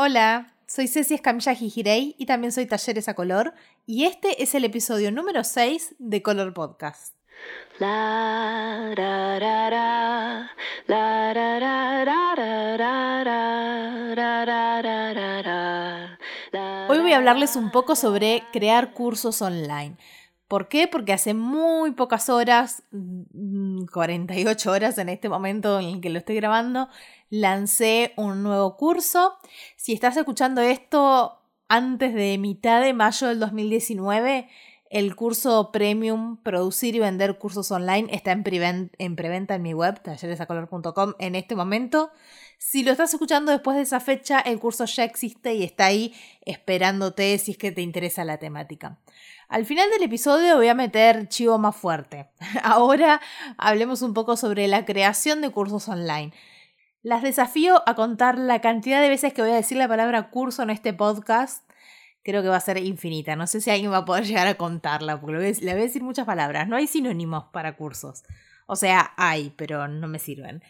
Hola, soy Ceci Escamilla Gijirey y también soy Talleres a Color y este es el episodio número 6 de Color Podcast. Hoy voy a hablarles un poco sobre crear cursos online. ¿Por qué? Porque hace muy pocas horas, 48 horas en este momento en el que lo estoy grabando, lancé un nuevo curso. Si estás escuchando esto antes de mitad de mayo del 2019, el curso premium Producir y Vender Cursos Online está en, preventa en mi web, talleresacolor.com, en este momento. Si lo estás escuchando después de esa fecha, el curso ya existe y está ahí esperándote si es que te interesa la temática. Al final del episodio voy a meter chivo más fuerte. Ahora hablemos un poco sobre la creación de cursos online. Las desafío a contar la cantidad de veces que voy a decir la palabra curso en este podcast. Creo que va a ser infinita. No sé si alguien va a poder llegar a contarla, porque le voy a decir muchas palabras. No hay sinónimos para cursos. O sea, hay, pero no me sirven.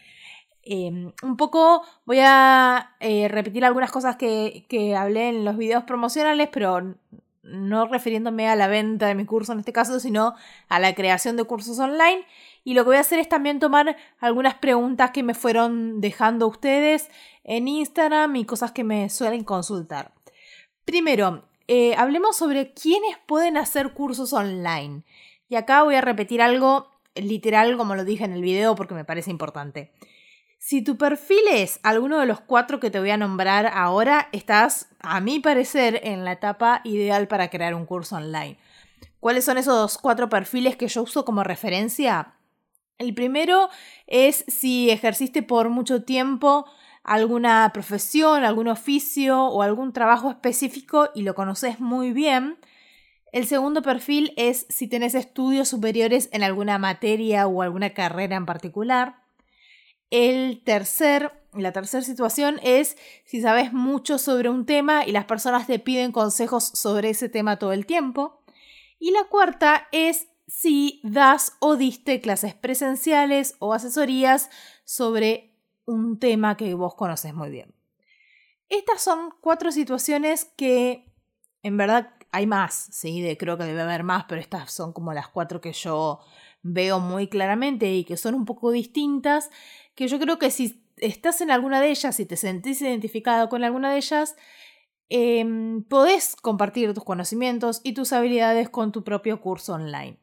Em, un poco voy a eh, repetir algunas cosas que, que hablé en los videos promocionales, pero no refiriéndome a la venta de mi curso en este caso, sino a la creación de cursos online. Y lo que voy a hacer es también tomar algunas preguntas que me fueron dejando ustedes en Instagram y cosas que me suelen consultar. Primero, eh, hablemos sobre quiénes pueden hacer cursos online. Y acá voy a repetir algo literal como lo dije en el video porque me parece importante. Si tu perfil es alguno de los cuatro que te voy a nombrar ahora, estás, a mi parecer, en la etapa ideal para crear un curso online. ¿Cuáles son esos cuatro perfiles que yo uso como referencia? El primero es si ejerciste por mucho tiempo alguna profesión, algún oficio o algún trabajo específico y lo conoces muy bien. El segundo perfil es si tenés estudios superiores en alguna materia o alguna carrera en particular. El tercer, la tercera situación es si sabes mucho sobre un tema y las personas te piden consejos sobre ese tema todo el tiempo. Y la cuarta es si das o diste clases presenciales o asesorías sobre un tema que vos conoces muy bien. Estas son cuatro situaciones que en verdad hay más, sí, de, creo que debe haber más, pero estas son como las cuatro que yo veo muy claramente y que son un poco distintas, que yo creo que si estás en alguna de ellas, si te sentís identificado con alguna de ellas, em, podés compartir tus conocimientos y tus habilidades con tu propio curso online.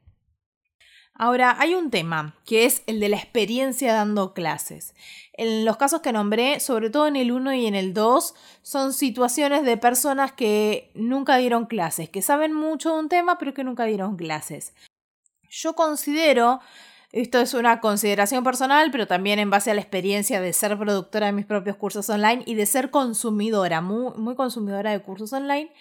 Ahora, hay un tema, que es el de la experiencia dando clases. En los casos que nombré, sobre todo en el 1 y en el 2, son situaciones de personas que nunca dieron clases, que saben mucho de un tema, pero que nunca dieron clases. Yo considero, esto es una consideración personal, pero también en base a la experiencia de ser productora de mis propios cursos online y de ser consumidora, muy, muy consumidora de cursos online,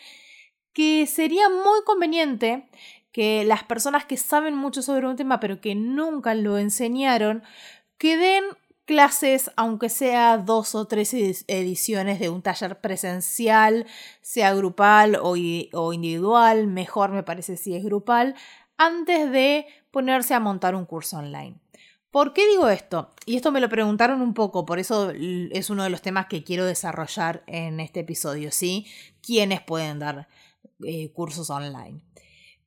que sería muy conveniente que las personas que saben mucho sobre un tema pero que nunca lo enseñaron, que den clases, aunque sea dos o tres ediciones de un taller presencial, sea grupal o, o individual, mejor me parece si es grupal, antes de ponerse a montar un curso online. ¿Por qué digo esto? Y esto me lo preguntaron un poco, por eso es uno de los temas que quiero desarrollar en este episodio, ¿sí? ¿Quiénes pueden dar eh, cursos online?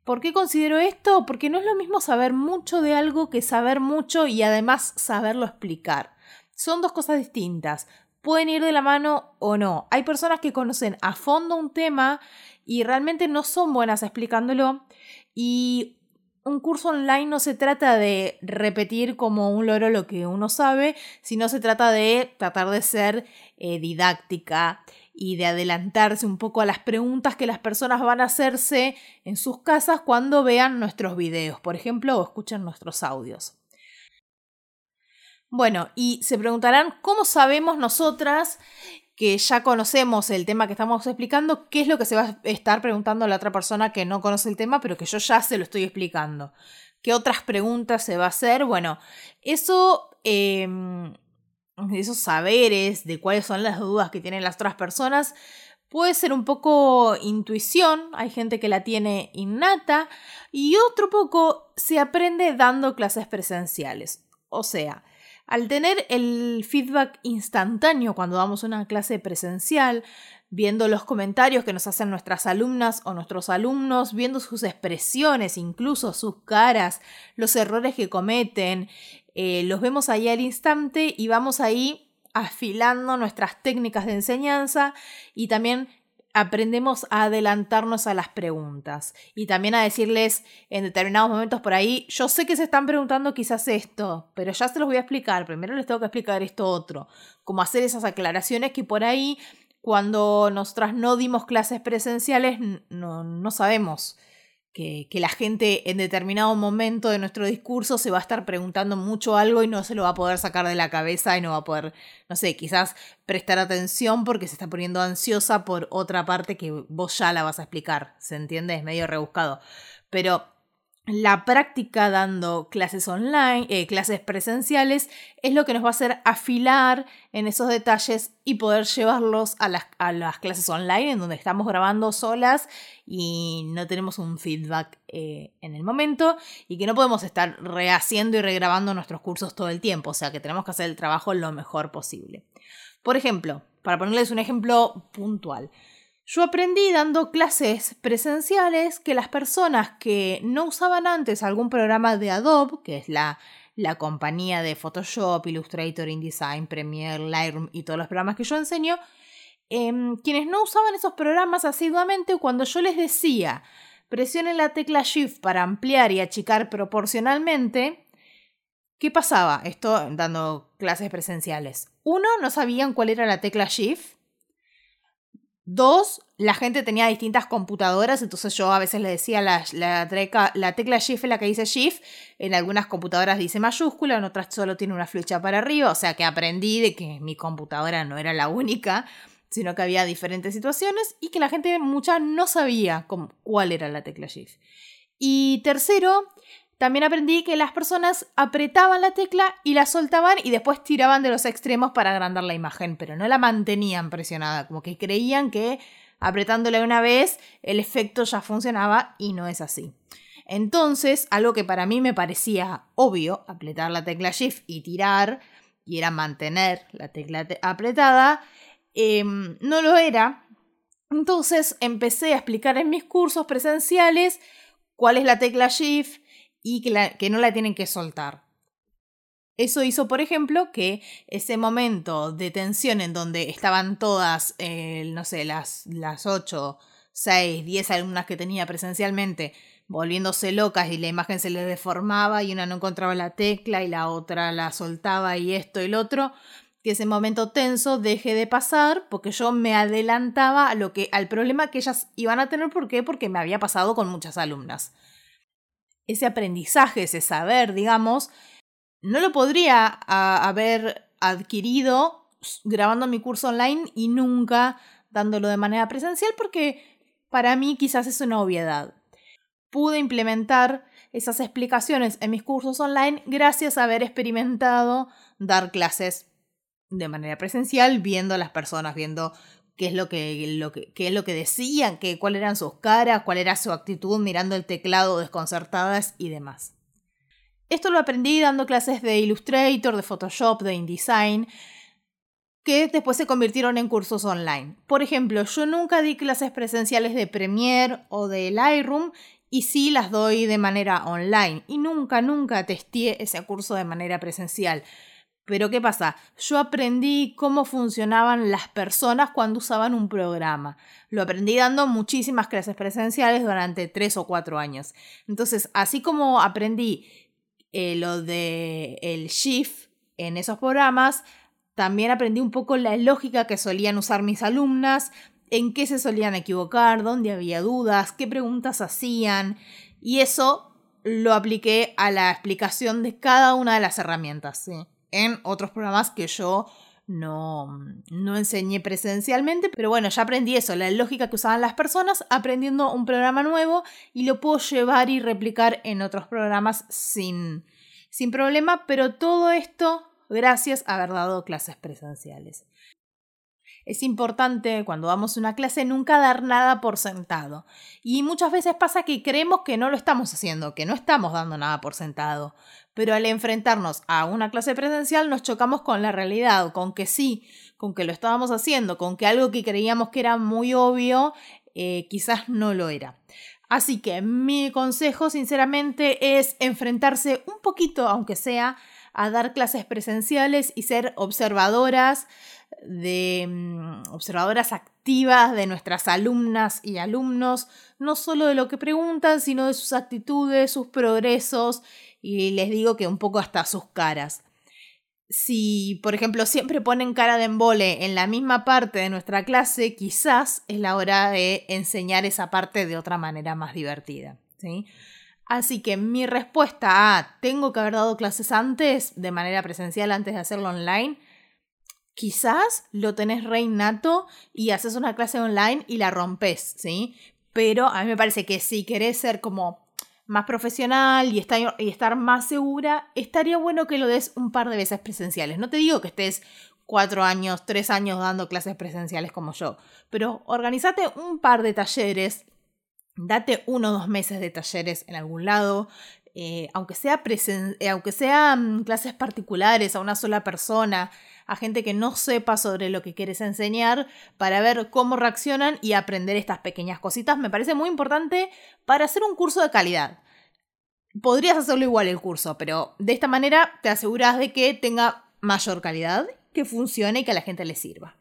¿Por qué considero esto? Porque no es lo mismo saber mucho de algo que saber mucho y además saberlo explicar. Son dos cosas distintas. Pueden ir de la mano o no. Hay personas que conocen a fondo un tema y realmente no son buenas explicándolo. Y un curso online no se trata de repetir como un loro lo que uno sabe, sino se trata de tratar de ser eh, didáctica y de adelantarse un poco a las preguntas que las personas van a hacerse en sus casas cuando vean nuestros videos, por ejemplo, o escuchen nuestros audios. Bueno, y se preguntarán cómo sabemos nosotras que ya conocemos el tema que estamos explicando, qué es lo que se va a estar preguntando la otra persona que no conoce el tema, pero que yo ya se lo estoy explicando. ¿Qué otras preguntas se va a hacer? Bueno, eso em, esos saberes de cuáles son las dudas que tienen las otras personas, puede ser un poco intuición, hay gente que la tiene innata, y otro poco se aprende dando clases presenciales. O sea, Al tener el feedback instantáneo cuando damos una clase presencial, viendo los comentarios que nos hacen nuestras alumnas o nuestros alumnos, viendo sus expresiones, incluso sus caras, los errores que cometen, eh, los vemos ahí al instante y vamos ahí afilando nuestras técnicas de enseñanza y también aprendemos a adelantarnos a las preguntas y también a decirles en determinados momentos por ahí, yo sé que se están preguntando quizás esto, pero ya se los voy a explicar, primero les tengo que explicar esto otro, como hacer esas aclaraciones que por ahí cuando nosotras no dimos clases presenciales no, no sabemos que, la gente en determinado momento de nuestro discurso se va a estar preguntando mucho algo y no se lo va a poder sacar de la cabeza y no va a poder, no sé, quizás prestar atención porque se está poniendo ansiosa por otra parte que vos ya la vas a explicar, ¿se entiende? Es medio rebuscado. Pero la práctica dando clases online, eh, clases presenciales, es lo que nos va a hacer afilar en esos detalles y poder llevarlos a las, clases online en donde estamos grabando solas y no tenemos un feedback eh, en el momento y que no podemos estar rehaciendo y regrabando nuestros cursos todo el tiempo, o sea que tenemos que hacer el trabajo lo mejor posible. Por ejemplo, para ponerles un ejemplo puntual, yo aprendí dando clases presenciales que las personas que no usaban antes algún programa de Adobe, que es la, la compañía de Photoshop, Illustrator, InDesign, Premiere, Lightroom y todos los programas que yo enseño, em, quienes no usaban esos programas asiduamente, cuando yo les decía presionen la tecla Shift para ampliar y achicar proporcionalmente, ¿qué pasaba? Esto dando clases presenciales. Uno, no sabían cuál era la tecla Shift. Dos, la gente tenía distintas computadoras, entonces yo a veces le decía la, la, la tecla Shift es la que dice Shift, en algunas computadoras dice mayúscula, en otras solo tiene una flecha para arriba, o sea que aprendí de que mi computadora no era la única, sino que había diferentes situaciones y que la gente mucha no sabía cuál era la tecla Shift. Y tercero, también aprendí que las personas apretaban la tecla y la soltaban y después tiraban de los extremos para agrandar la imagen, pero no la mantenían presionada, como que creían que apretándole una vez el efecto ya funcionaba y no es así. Entonces, algo que para mí me parecía obvio, apretar la tecla Shift y tirar, y era mantener la tecla apretada, em, no lo era. Entonces empecé a explicar en mis cursos presenciales cuál es la tecla Shift, y que, no la tienen que soltar. Eso hizo, por ejemplo, que ese momento de tensión en donde estaban todas, eh, no sé, las, las 8, 6, 10 alumnas que tenía presencialmente volviéndose locas y la imagen se les deformaba y una no encontraba la tecla y la otra la soltaba y esto y el otro, que ese momento tenso deje de pasar porque yo me adelantaba a lo que, al problema que ellas iban a tener. ¿Por qué? Porque me había pasado con muchas alumnas ese aprendizaje, ese saber, digamos, no lo podría haber adquirido grabando mi curso online y nunca dándolo de manera presencial porque para mí quizás es una obviedad. Pude implementar esas explicaciones en mis cursos online gracias a haber experimentado dar clases de manera presencial, viendo a las personas, viendo qué es lo que, lo que, qué es lo que decían, qué, cuáles eran sus caras, cuál era su actitud mirando el teclado desconcertadas y demás. Esto lo aprendí dando clases de Illustrator, de Photoshop, de InDesign, que después se convirtieron en cursos online. Por ejemplo, yo nunca di clases presenciales de Premiere o de Lightroom y sí las doy de manera online y nunca, nunca testé ese curso de manera presencial. Pero ¿qué pasa? Yo aprendí cómo funcionaban las personas cuando usaban un programa. Lo aprendí dando muchísimas clases presenciales durante tres o cuatro años. Entonces, así como aprendí eh, lo de el shift en esos programas, también aprendí un poco la lógica que solían usar mis alumnas, en qué se solían equivocar, dónde había dudas, qué preguntas hacían. Y eso lo apliqué a la explicación de cada una de las herramientas. ¿sí? En otros programas que yo no, no enseñé presencialmente, pero bueno, ya aprendí eso, la lógica que usaban las personas aprendiendo un programa nuevo y lo puedo llevar y replicar en otros programas sin, sin problema, pero todo esto gracias a haber dado clases presenciales. Es importante cuando damos una clase nunca dar nada por sentado. Y muchas veces pasa que creemos que no lo estamos haciendo, que no estamos dando nada por sentado pero al enfrentarnos a una clase presencial nos chocamos con la realidad, con que sí, con que lo estábamos haciendo, con que algo que creíamos que era muy obvio, eh, quizás no lo era. Así que mi consejo, sinceramente, es enfrentarse un poquito, aunque sea, a dar clases presenciales y ser observadoras de mm, observadoras activas de nuestras alumnas y alumnos, no solo de lo que preguntan, sino de sus actitudes, sus progresos y les digo que un poco hasta sus caras. Si, por ejemplo, siempre ponen cara de embole en la misma parte de nuestra clase, quizás es la hora de enseñar esa parte de otra manera más divertida. ¿sí? Así que mi respuesta a tengo que haber dado clases antes, de manera presencial, antes de hacerlo online, quizás lo tenés re innato y haces una clase online y la rompes, ¿sí? Pero a mí me parece que si querés ser como más profesional y estar, y estar más segura, estaría bueno que lo des un par de veces presenciales. No te digo que estés cuatro años, tres años dando clases presenciales como yo, pero organizate un par de talleres, date uno o dos meses de talleres en algún lado, eh, aunque sea, eh, aunque sean clases particulares a una sola persona, a gente que no sepa sobre lo que quieres enseñar, para ver cómo reaccionan y aprender estas pequeñas cositas, me parece muy importante para hacer un curso de calidad. Podrías hacerlo igual el curso, pero de esta manera te aseguras de que tenga mayor calidad, que funcione y que a la gente le sirva.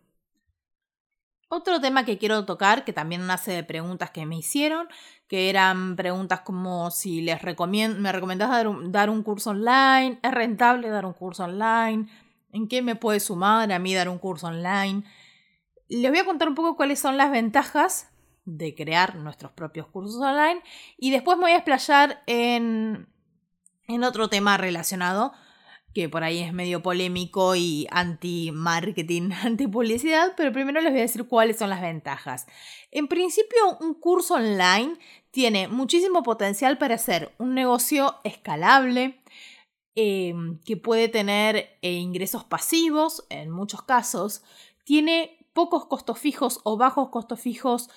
Otro tema que quiero tocar, que también nace de preguntas que me hicieron, que eran preguntas como si les recomiendo, me recomendás dar un, curso online, es rentable dar un curso online, en qué me puede sumar a mí dar un curso online. Les voy a contar un poco cuáles son las ventajas de crear nuestros propios cursos online y después me voy a explayar en, en otro tema relacionado que por ahí es medio polémico y anti-marketing, anti-publicidad, pero primero les voy a decir cuáles son las ventajas. En principio, un curso online tiene muchísimo potencial para hacer un negocio escalable, em, que puede tener eh, ingresos pasivos en muchos casos, tiene pocos costos fijos o bajos costos fijos,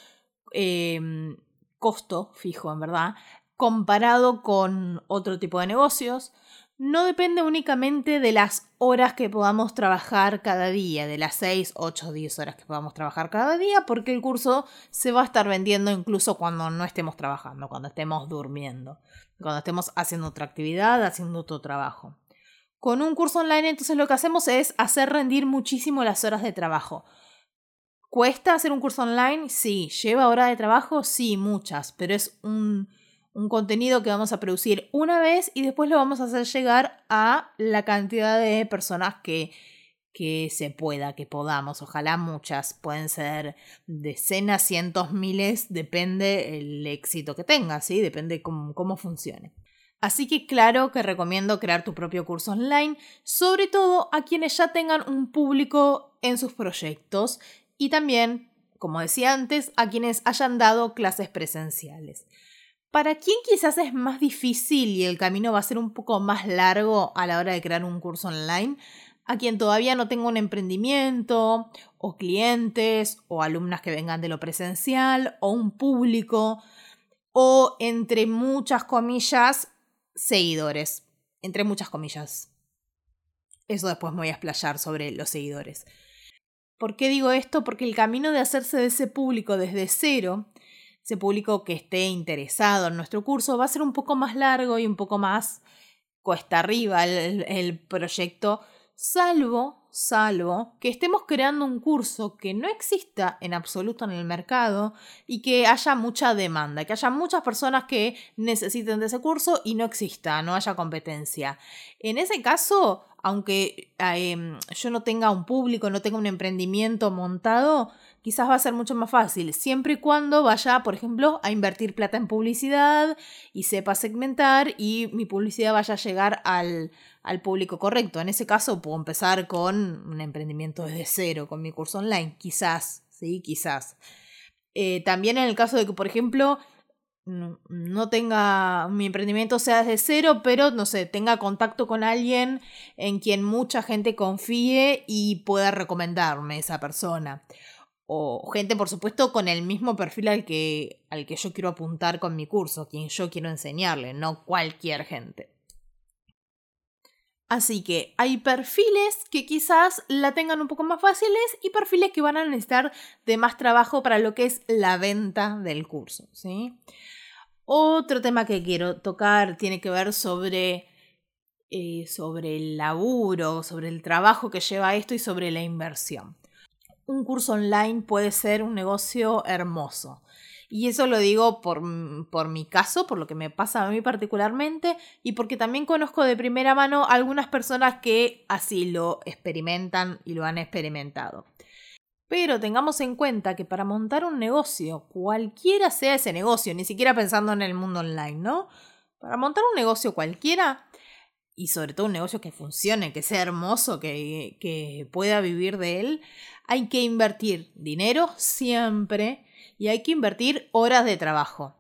em, costo fijo en verdad, comparado con otro tipo de negocios no depende únicamente de las horas que podamos trabajar cada día, de las 6, 8, 10 horas que podamos trabajar cada día, porque el curso se va a estar vendiendo incluso cuando no estemos trabajando, cuando estemos durmiendo, cuando estemos haciendo otra actividad, haciendo otro trabajo. Con un curso online entonces lo que hacemos es hacer rendir muchísimo las horas de trabajo. ¿Cuesta hacer un curso online? Sí. ¿Lleva horas de trabajo? Sí, muchas, pero es un un contenido que vamos a producir una vez y después lo vamos a hacer llegar a la cantidad de personas que, que se pueda, que podamos. Ojalá muchas, pueden ser decenas, cientos, miles, depende el éxito que tenga, ¿sí? Depende cómo, cómo funcione. Así que claro que recomiendo crear tu propio curso online, sobre todo a quienes ya tengan un público en sus proyectos y también, como decía antes, a quienes hayan dado clases presenciales. Para quien quizás es más difícil y el camino va a ser un poco más largo a la hora de crear un curso online, a quien todavía no tenga un emprendimiento, o clientes, o alumnas que vengan de lo presencial, o un público, o entre muchas comillas, seguidores. Entre muchas comillas. Eso después me voy a explayar sobre los seguidores. ¿Por qué digo esto? Porque el camino de hacerse de ese público desde cero ese público que esté interesado en nuestro curso va a ser un poco más largo y un poco más cuesta arriba el, el proyecto, salvo, salvo que estemos creando un curso que no exista en absoluto en el mercado y que haya mucha demanda, que haya muchas personas que necesiten de ese curso y no exista, no haya competencia. En ese caso, aunque em, yo no tenga un público, no tenga un emprendimiento montado, quizás va a ser mucho más fácil, siempre y cuando vaya, por ejemplo, a invertir plata en publicidad y sepa segmentar y mi publicidad vaya a llegar al, al público correcto. En ese caso puedo empezar con un emprendimiento desde cero, con mi curso online, quizás, sí, quizás. Eh, también en el caso de que, por ejemplo, no, tenga mi emprendimiento sea desde cero, pero no sé, tenga contacto con alguien en quien mucha gente confíe y pueda recomendarme esa persona o gente, por supuesto, con el mismo perfil al que, al que yo quiero apuntar con mi curso, quien yo quiero enseñarle, no cualquier gente. Así que hay perfiles que quizás la tengan un poco más fáciles y perfiles que van a necesitar de más trabajo para lo que es la venta del curso. ¿sí? Otro tema que quiero tocar tiene que ver sobre, eh, sobre el laburo, sobre el trabajo que lleva esto y sobre la inversión. Un curso online puede ser un negocio hermoso. Y eso lo digo por, mm, por, mi caso, por lo que me pasa a mí particularmente, y porque también conozco de primera mano algunas personas que así lo experimentan y lo han experimentado. Pero tengamos en cuenta que para montar un negocio, cualquiera sea ese negocio, ni siquiera pensando en el mundo online, ¿no? Para montar un negocio cualquiera, y sobre todo un negocio que funcione, que sea hermoso, que, que pueda vivir de él, hay que invertir dinero siempre y hay que invertir horas de trabajo.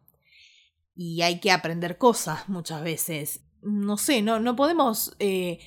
Y hay que aprender cosas muchas veces. No sé, no, no podemos eh,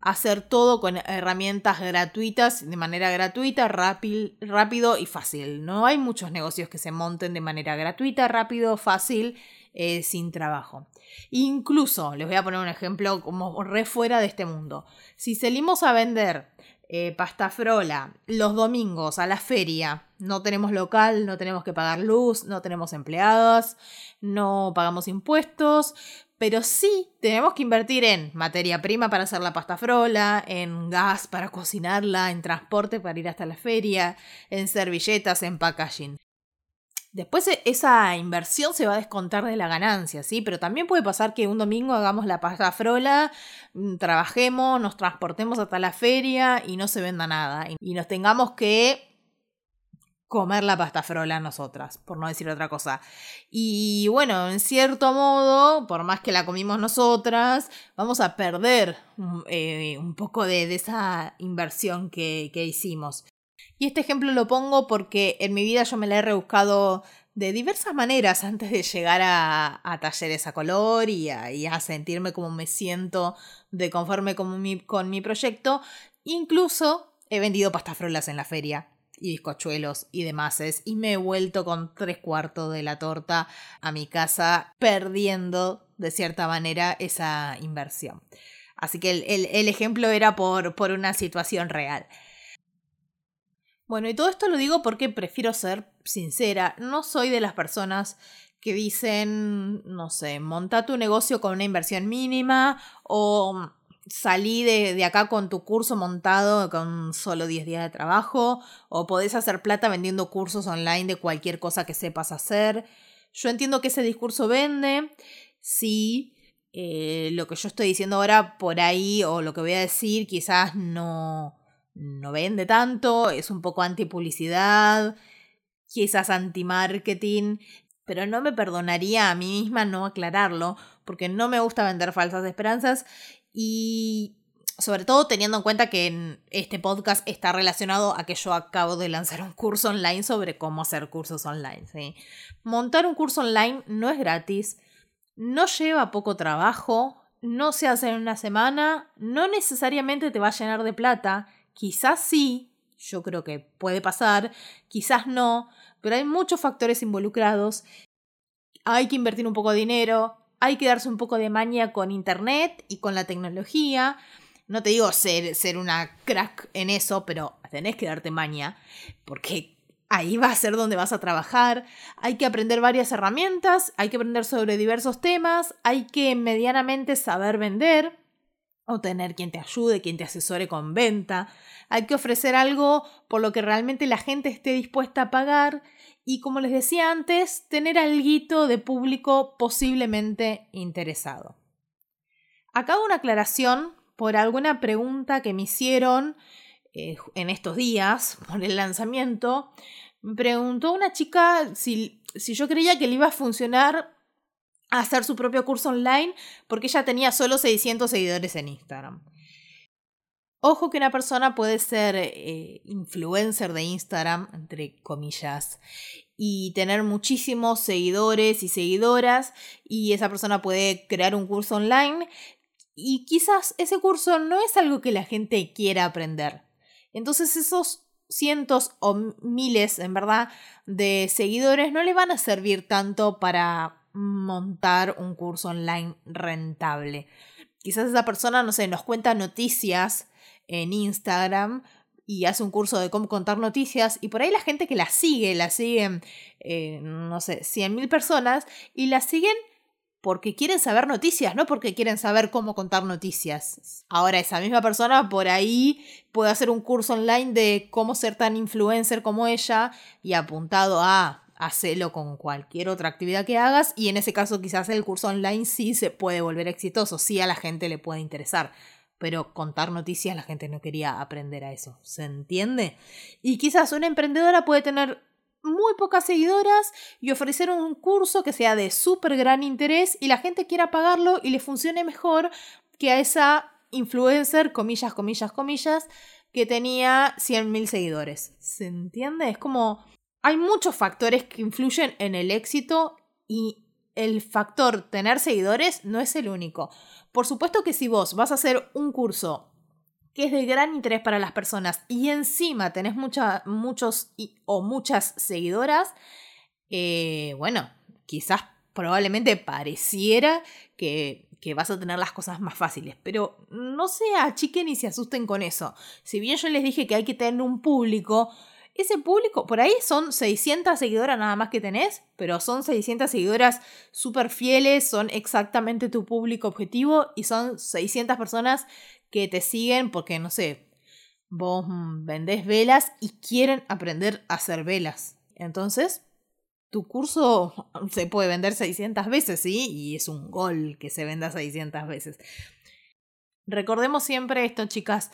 hacer todo con herramientas gratuitas, de manera gratuita, rápido y fácil. No hay muchos negocios que se monten de manera gratuita, rápido, fácil, eh, sin trabajo. Incluso, les voy a poner un ejemplo como re fuera de este mundo. Si salimos a vender eh, pasta frola los domingos a la feria. No tenemos local, no tenemos que pagar luz, no tenemos empleados, no pagamos impuestos, pero sí tenemos que invertir en materia prima para hacer la pasta frola, en gas para cocinarla, en transporte para ir hasta la feria, en servilletas, en packaging. Después e, esa inversión se va a descontar de la ganancia, ¿sí? Pero también puede pasar que un domingo hagamos la pasta frola, mm, trabajemos, nos transportemos hasta la feria y no se venda nada. Y nos tengamos que comer la pasta frola nosotras, por no decir otra cosa. Y bueno, en cierto modo, por más que la comimos nosotras, vamos a perder mm, eh, un poco de, esa inversión que hicimos. Y este ejemplo lo pongo porque en mi vida yo me la he rebuscado de diversas maneras antes de llegar a, talleres a color y a, sentirme como me siento de conforme con mi, con mi proyecto. Incluso he vendido pastafrolas en la feria y bizcochuelos y demás. Y me he vuelto con tres cuartos de la torta a mi casa, perdiendo de cierta manera esa inversión. Así que el, ejemplo era por, por una situación real. Bueno, y todo esto lo digo porque prefiero ser sincera. No soy de las personas que dicen, no sé, monta tu negocio con una inversión mínima o salí de, acá con tu curso montado con solo 10 días de trabajo o podés hacer plata vendiendo cursos online de cualquier cosa que sepas hacer. Yo entiendo que ese discurso vende, sí, eh, lo que yo estoy diciendo ahora por ahí o lo que voy a decir quizás no, no vende tanto, es un poco anti-publicidad, quizás anti-marketing, pero no me perdonaría a mí misma no aclararlo, porque no me gusta vender falsas esperanzas y sobre todo teniendo en cuenta que este podcast está relacionado a que yo acabo de lanzar un curso online sobre cómo hacer cursos online. Montar un curso online no es gratis, no lleva poco trabajo, no se hace en una semana, no necesariamente te va a llenar de plata Quizás sí, yo creo que puede pasar, quizás no, pero hay muchos factores involucrados. Hay que invertir un poco de dinero, hay que darse un poco de maña con Internet y con la tecnología. No te digo ser, ser una crack en eso, pero tenés que darte maña, porque ahí va a ser donde vas a trabajar. Hay que aprender varias herramientas, hay que aprender sobre diversos temas, hay que medianamente saber vender o tener quien te ayude, quien te asesore con venta. Hay que ofrecer algo por lo que realmente la gente esté dispuesta a pagar y como les decía antes, tener algo de público posiblemente interesado. Acabo una aclaración por alguna pregunta que me hicieron eh, en estos días por el lanzamiento. Me preguntó una chica si, si yo creía que le iba a funcionar hacer su propio curso online porque ella tenía solo 600 seguidores en Instagram. Ojo que una persona puede ser eh, influencer de Instagram, entre comillas, y tener muchísimos seguidores y seguidoras, y esa persona puede crear un curso online, y quizás ese curso no es algo que la gente quiera aprender. Entonces esos cientos o miles, en verdad, de seguidores no le van a servir tanto para montar un curso online rentable. quizás esa persona, no sé, nos cuenta noticias en Instagram y hace un curso de cómo contar noticias y por ahí la gente que la sigue, la siguen, eh, no sé, 100.000 personas y la siguen porque quieren saber noticias, no porque quieren saber cómo contar noticias. Ahora, esa misma persona por ahí puede hacer un curso online de cómo ser tan influencer como ella y apuntado a hacerlo con cualquier otra actividad que hagas y en ese caso quizás el curso online sí se puede volver exitoso, sí a la gente le puede interesar pero contar noticias la gente no quería aprender a eso, ¿se entiende? Y quizás una emprendedora puede tener muy pocas seguidoras y ofrecer un curso que sea de súper gran interés y la gente quiera pagarlo y le funcione mejor que a esa influencer, comillas, comillas, comillas, que tenía 100.000 seguidores. ¿Se entiende? Es como... Hay muchos factores que influyen en el éxito y el factor tener seguidores no es el único. Por supuesto que si vos vas a hacer un curso que es de gran interés para las personas y encima tenés muchos o muchas seguidoras, eh, bueno, quizás probablemente pareciera que, que, vas a tener las cosas más fáciles, pero no se achiquen y se asusten con eso. Si bien yo les dije que hay que tener un público, ese público, por ahí son 600 seguidoras nada más que tenés, pero son 600 seguidoras súper fieles, son exactamente tu público objetivo y son 600 personas que te siguen porque, no sé, vos mm, vendés velas y quieren aprender a hacer velas. Entonces, tu curso se puede vender 600 veces, ¿sí? Y es un gol que se venda 600 veces. Recordemos siempre esto, chicas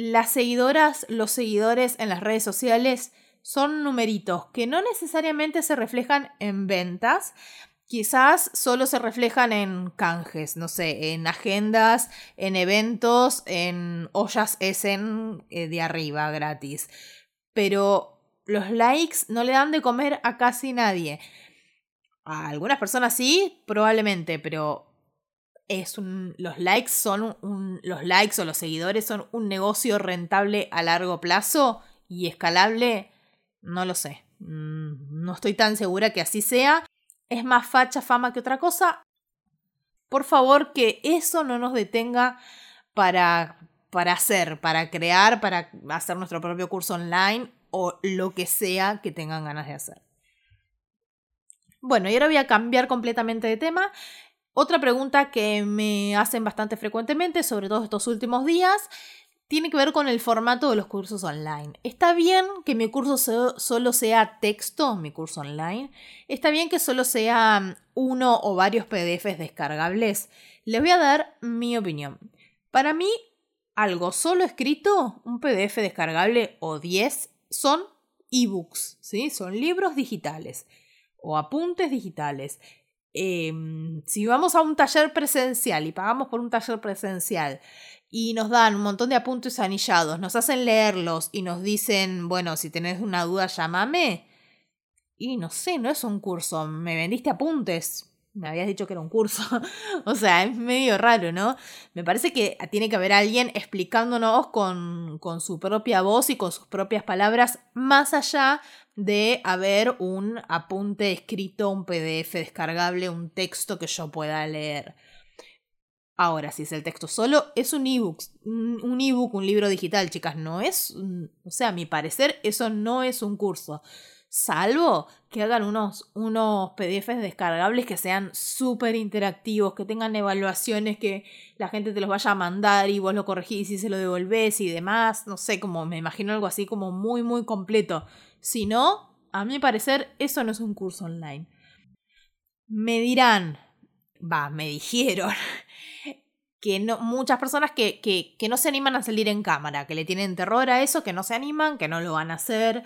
las seguidoras, los seguidores en las redes sociales son numeritos que no necesariamente se reflejan en ventas, quizás solo se reflejan en canjes, no sé, en agendas, en eventos, en ollas Essen eh, de arriba gratis. Pero los likes no le dan de comer a casi nadie. A algunas personas sí, probablemente, pero es un, los likes son un, los likes o los seguidores son un negocio rentable a largo plazo y escalable, no lo sé. Mm, no estoy tan segura que así sea. Es más facha fama que otra cosa. Por favor, que eso no nos detenga para, para hacer, para crear, para hacer nuestro propio curso online o lo que sea que tengan ganas de hacer. Bueno, y ahora voy a cambiar completamente de tema otra pregunta que me hacen bastante frecuentemente, sobre todo estos últimos días, tiene que ver con el formato de los cursos online. Está bien que mi curso solo sea texto, mi curso online. Está bien que solo sea uno o varios PDFs descargables. Les voy a dar mi opinión. Para mí, algo solo escrito, un PDF descargable o 10, son ebooks, ¿sí? Son libros digitales o apuntes digitales. Em, si vamos a un taller presencial y pagamos por un taller presencial y nos dan un montón de apuntes anillados, nos hacen leerlos y nos dicen, bueno, si tenés una duda, llámame. Y no sé, no es un curso, me vendiste apuntes. Me habías dicho que era un curso. o sea, es medio raro, ¿no? Me parece que tiene que haber alguien explicándonos con, con su propia voz y con sus propias palabras, más allá de haber un apunte escrito, un PDF descargable, un texto que yo pueda leer. Ahora, si es el texto solo, es un ebook, un ebook, un libro digital, chicas, no es, o sea, a mi parecer, eso no es un curso. Salvo que hagan unos, unos PDFs descargables que sean súper interactivos, que tengan evaluaciones, que la gente te los vaya a mandar y vos lo corregís y se lo devolvés y demás. No sé, como me imagino algo así como muy, muy completo. Si no, a mi parecer, eso no es un curso online. Me dirán, va, me dijeron que no, muchas personas que, que, que no se animan a salir en cámara, que le tienen terror a eso, que no se animan, que no lo van a hacer.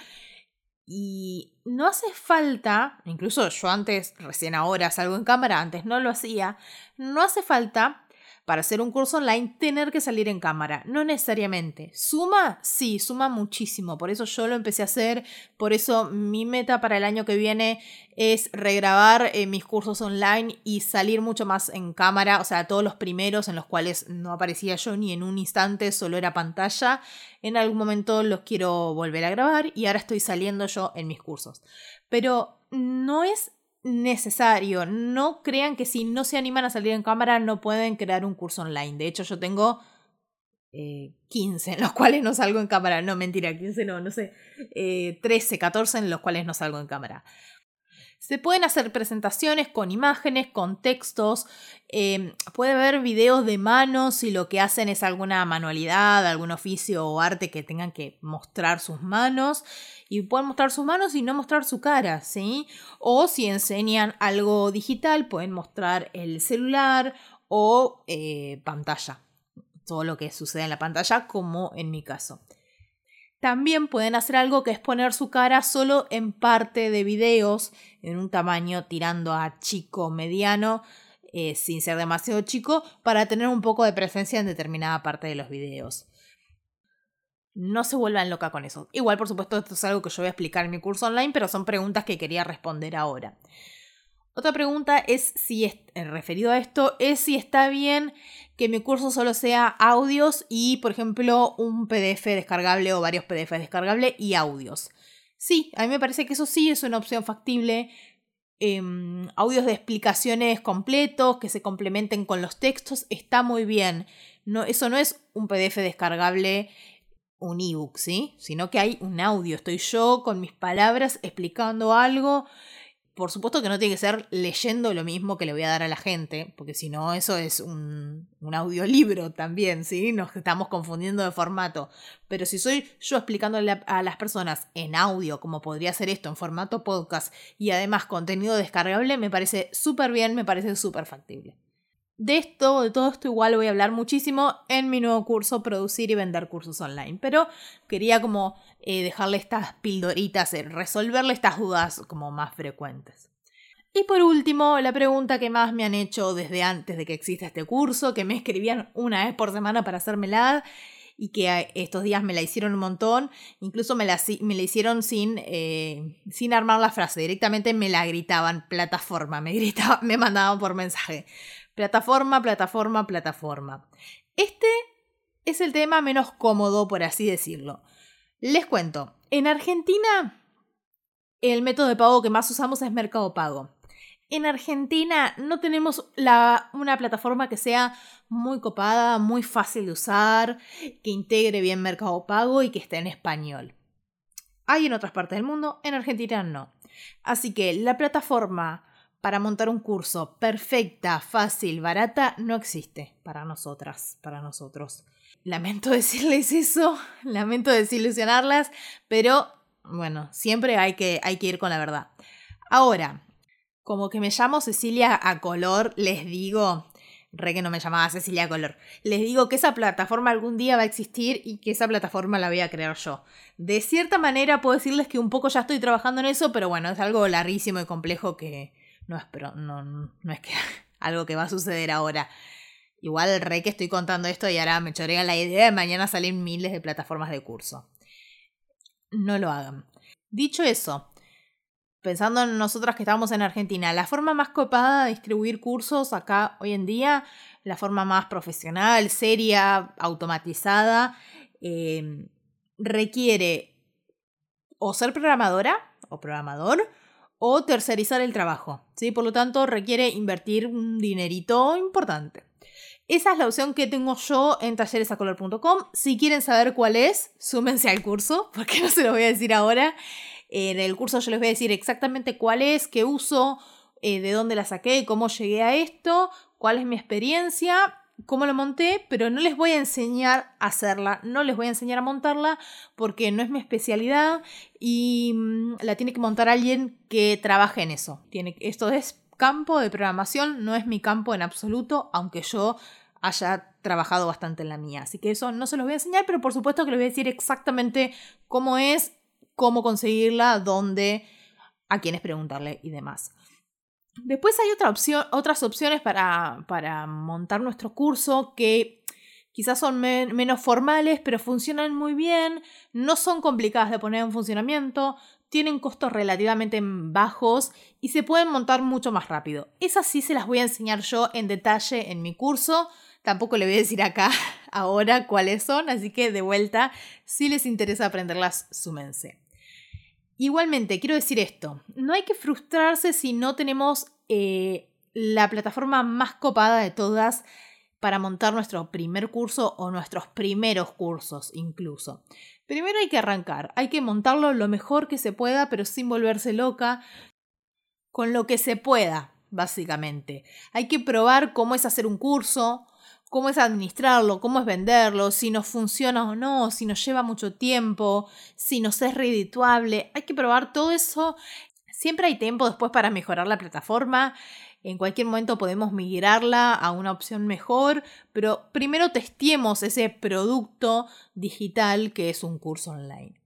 Y no hace falta, incluso yo antes, recién ahora salgo en cámara, antes no lo hacía, no hace falta para hacer un curso online tener que salir en cámara. No necesariamente. ¿Suma? Sí, suma muchísimo. Por eso yo lo empecé a hacer. Por eso mi meta para el año que viene es regrabar eh, mis cursos online y salir mucho más en cámara. O sea, todos los primeros en los cuales no aparecía yo ni en un instante, solo era pantalla. En algún momento los quiero volver a grabar y ahora estoy saliendo yo en mis cursos. Pero no es necesario. No crean que si no se animan a salir en cámara no pueden crear un curso online. De hecho, yo tengo 15 eh, en los cuales no salgo en cámara. No, mentira, 15 no, no sé. 13, eh, 14 en los cuales no salgo en cámara. Se pueden hacer presentaciones con imágenes, con textos, em, puede haber videos de manos si lo que hacen es alguna manualidad, algún oficio o arte que tengan que mostrar sus manos y pueden mostrar sus manos y no mostrar su cara, ¿sí? O si enseñan algo digital, pueden mostrar el celular o eh, pantalla, todo lo que sucede en la pantalla como en mi caso. También pueden hacer algo que es poner su cara solo en parte de videos, en un tamaño tirando a chico mediano, eh, sin ser demasiado chico, para tener un poco de presencia en determinada parte de los videos. No se vuelvan loca con eso. Igual, por supuesto, esto es algo que yo voy a explicar en mi curso online, pero son preguntas que quería responder ahora. Otra pregunta es si, es, eh, referido a esto, es si está bien que mi curso solo sea audios y, por ejemplo, un PDF descargable o varios PDF descargables y audios. Sí, a mí me parece que eso sí es una opción factible. Em, audios de explicaciones completos que se complementen con los textos está muy bien. No, eso no es un PDF descargable, un ebook, ¿sí? Sino que hay un audio. Estoy yo con mis palabras explicando algo por supuesto que no tiene que ser leyendo lo mismo que le voy a dar a la gente, porque si no, eso es un, audiolibro también, ¿sí? Nos estamos confundiendo de formato. Pero si soy yo explicándole a las personas en audio, como podría ser esto, en formato podcast, y además contenido descargable, me parece súper bien, me parece súper factible. De esto, de todo esto igual voy a hablar muchísimo en mi nuevo curso Producir y Vender Cursos Online, pero quería como eh, dejarle estas pildoritas, eh, resolverle estas dudas como más frecuentes. Y por último, la pregunta que más me han hecho desde antes de que exista este curso, que me escribían una vez por semana para hacérmela y que eh, estos días me la hicieron un montón, incluso me la, me la hicieron sin, sin armar la frase, directamente me la gritaban, plataforma, me gritaban, me mandaban por mensaje. Plataforma, plataforma, plataforma. Este es el tema menos cómodo, por así decirlo. Les cuento, en Argentina el método de pago que más usamos es Mercado Pago. En Argentina no tenemos una plataforma que sea muy copada, muy fácil de usar, que integre bien Mercado Pago y que esté en español. Hay en otras partes del mundo, en Argentina no. Así que la plataforma para montar un curso perfecta, fácil, barata, no existe para nosotras, para nosotros. Lamento decirles eso, lamento desilusionarlas, pero bueno, siempre hay que, hay que ir con la verdad. Ahora, como que me llamo Cecilia a color, les digo, re que no me llamaba Cecilia a color, les digo que esa plataforma algún día va a existir y que esa plataforma la voy a crear yo. De cierta manera puedo decirles que un poco ya estoy trabajando en eso, pero bueno, es algo larguísimo y complejo que, no es, pero no, no es que algo que va a suceder ahora. Igual re que estoy contando esto y ahora me chorea la idea de mañana salen miles de plataformas de curso. No lo hagan. Dicho eso, pensando en nosotras que estamos en Argentina, la forma más copada de distribuir cursos acá hoy en día, la forma más profesional, seria, automatizada, eh, requiere o ser programadora o programador o tercerizar el trabajo. ¿sí? Por lo tanto, requiere invertir un dinerito importante. Esa es la opción que tengo yo en talleresacolor.com. Si quieren saber cuál es, súmense al curso, porque no se lo voy a decir ahora. En el curso yo les voy a decir exactamente cuál es, qué uso, eh, de dónde la saqué, cómo llegué a esto, cuál es mi experiencia cómo lo monté, pero no les voy a enseñar a hacerla, no les voy a enseñar a montarla porque no es mi especialidad y mm, la tiene que montar alguien que trabaje en eso. Tiene, esto es campo de programación, no es mi campo en absoluto, aunque yo haya trabajado bastante en la mía. Así que eso no se los voy a enseñar, pero por supuesto que les voy a decir exactamente cómo es, cómo conseguirla, dónde, a quiénes preguntarle y demás. Después hay otra opción, otras opciones para, para, montar nuestro curso que quizás son menos formales, pero funcionan muy bien, no son complicadas de poner en funcionamiento, tienen costos relativamente bajos y se pueden montar mucho más rápido. Esas sí se las voy a enseñar yo en detalle en mi curso. Tampoco le voy a decir acá ahora cuáles son, así que de vuelta, si les interesa aprenderlas, súmense. Igualmente, quiero decir esto, no hay que frustrarse si no tenemos eh, la plataforma más copada de todas para montar nuestro primer curso o nuestros primeros cursos incluso. Primero hay que arrancar, hay que montarlo lo mejor que se pueda, pero sin volverse loca, con lo que se pueda, básicamente. Hay que probar cómo es hacer un curso, cómo es administrarlo, cómo es venderlo, si nos funciona o no, si nos lleva mucho tiempo, si nos es redituable. Hay que probar todo eso. Siempre hay tiempo después para mejorar la plataforma. En cualquier momento podemos migrarla a una opción mejor, pero primero testiemos ese producto digital que es un curso online.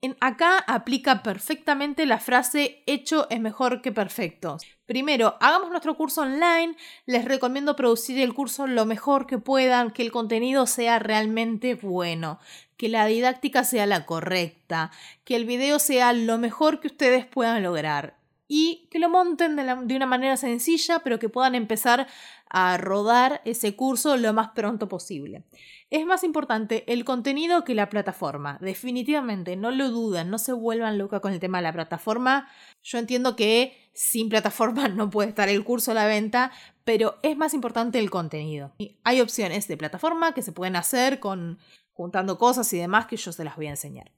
En acá aplica perfectamente la frase hecho es mejor que perfecto. Primero, hagamos nuestro curso online. Les recomiendo producir el curso lo mejor que puedan, que el contenido sea realmente bueno, que la didáctica sea la correcta, que el video sea lo mejor que ustedes puedan lograr y que lo monten de, una manera sencilla, pero que puedan empezar a rodar ese curso lo más pronto posible. Es más importante el contenido que la plataforma. Definitivamente, no lo dudan, no se vuelvan loca con el tema de la plataforma. Yo entiendo que sin plataforma no puede estar el curso a la venta, pero es más importante el contenido. Hay opciones de plataforma que se pueden hacer con juntando cosas y demás que yo se las voy a enseñar.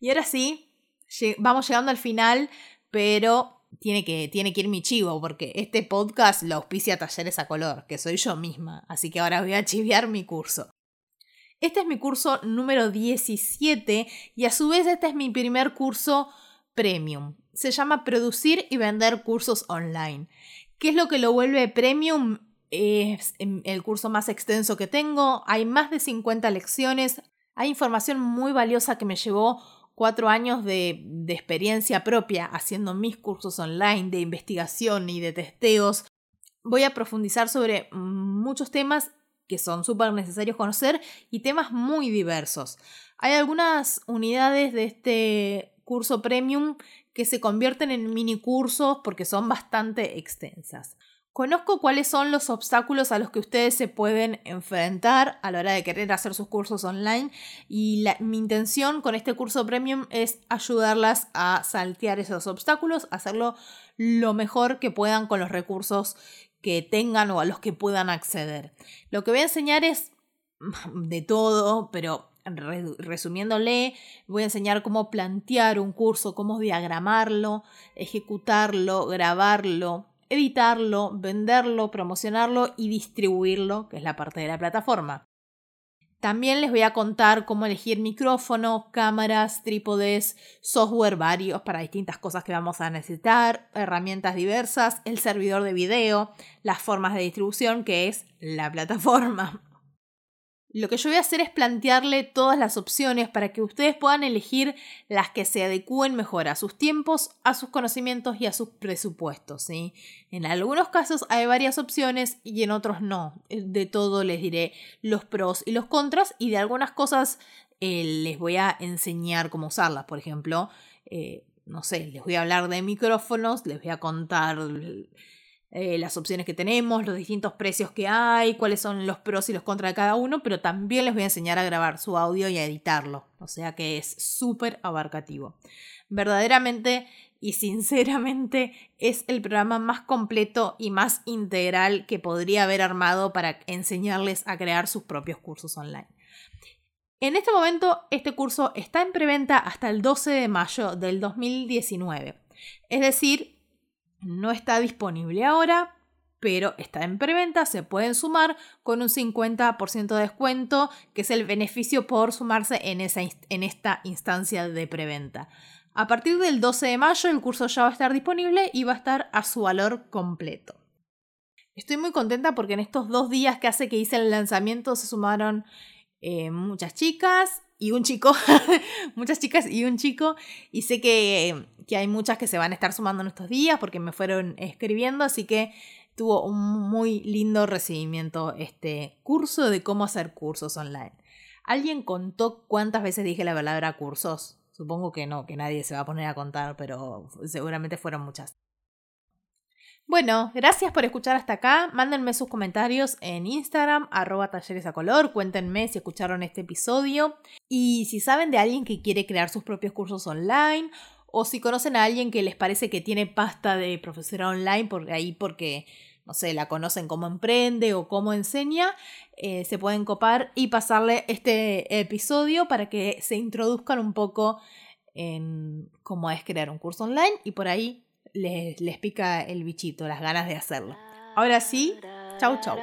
Y ahora sí, vamos llegando al final, pero tiene que, tiene que ir mi chivo, porque este podcast lo auspicia Talleres a Color, que soy yo misma, así que ahora voy a chiviar mi curso. Este es mi curso número 17 y a su vez este es mi primer curso premium. Se llama Producir y Vender Cursos Online. ¿Qué es lo que lo vuelve premium? Es el curso más extenso que tengo, hay más de 50 lecciones, hay información muy valiosa que me llevó cuatro años de, experiencia propia haciendo mis cursos online de investigación y de testeos. Voy a profundizar sobre muchos temas que son súper necesarios conocer y temas muy diversos. Hay algunas unidades de este curso premium que se convierten en mini cursos porque son bastante extensas. Conozco cuáles son los obstáculos a los que ustedes se pueden enfrentar a la hora de querer hacer sus cursos online y mi intención con este curso premium es ayudarlas a saltear esos obstáculos, hacerlo lo mejor que puedan con los recursos que tengan o a los que puedan acceder. Lo que voy a enseñar es de todo, pero resumiéndole, voy a enseñar cómo plantear un curso, cómo diagramarlo, ejecutarlo, grabarlo, editarlo, venderlo, promocionarlo y distribuirlo, que es la parte de la plataforma. También les voy a contar cómo elegir micrófono, cámaras, trípodes, software varios para distintas cosas que vamos a necesitar, herramientas diversas, el servidor de video, las formas de distribución que es la plataforma. Lo que yo voy a hacer es plantearle todas las opciones para que ustedes puedan elegir las que se adecúen mejor a sus tiempos, a sus conocimientos y a sus presupuestos. ¿sí? En algunos casos hay varias opciones y en otros no. De todo les diré los pros y los contras y de algunas cosas eh, les voy a enseñar cómo usarlas. Por ejemplo, eh, no sé, les voy a hablar de micrófonos, les voy a contar eh, las opciones que tenemos, los distintos precios que hay, cuáles son los pros y los contras de cada uno, pero también les voy a enseñar a grabar su audio y a editarlo. O sea que es súper abarcativo. Verdaderamente y sinceramente es el programa más completo y más integral que podría haber armado para enseñarles a crear sus propios cursos online. En este momento, este curso está en preventa hasta el 12 de mayo del 2019. Es decir, no está disponible ahora, pero está en preventa, se pueden sumar con un 50% de descuento, que es el beneficio por sumarse en, esa, en esta instancia de preventa. A partir del 12 de mayo el curso ya va a estar disponible y va a estar a su valor completo. Estoy muy contenta porque en estos dos días que hace que hice el lanzamiento se sumaron eh, muchas chicas y un chico, muchas chicas y un chico, y sé que, que, hay muchas que se van a estar sumando en estos días porque me fueron escribiendo, así que tuvo un muy lindo recibimiento este curso de cómo hacer cursos online. ¿Alguien contó cuántas veces dije la palabra cursos? Supongo que no, que nadie se va a poner a contar, pero seguramente fueron muchas. Bueno, gracias por escuchar hasta acá. Mándenme sus comentarios en Instagram, arroba talleres a color. Cuéntenme si escucharon este episodio. Y si saben de alguien que quiere crear sus propios cursos online o si conocen a alguien que les parece que tiene pasta de profesora online por ahí porque no sé, la conocen cómo emprende o cómo enseña, eh, se pueden copar y pasarle este episodio para que se introduzcan un poco en cómo es crear un curso online y por ahí les, les pica el bichito, las ganas de hacerlo. Ahora sí, chau chau.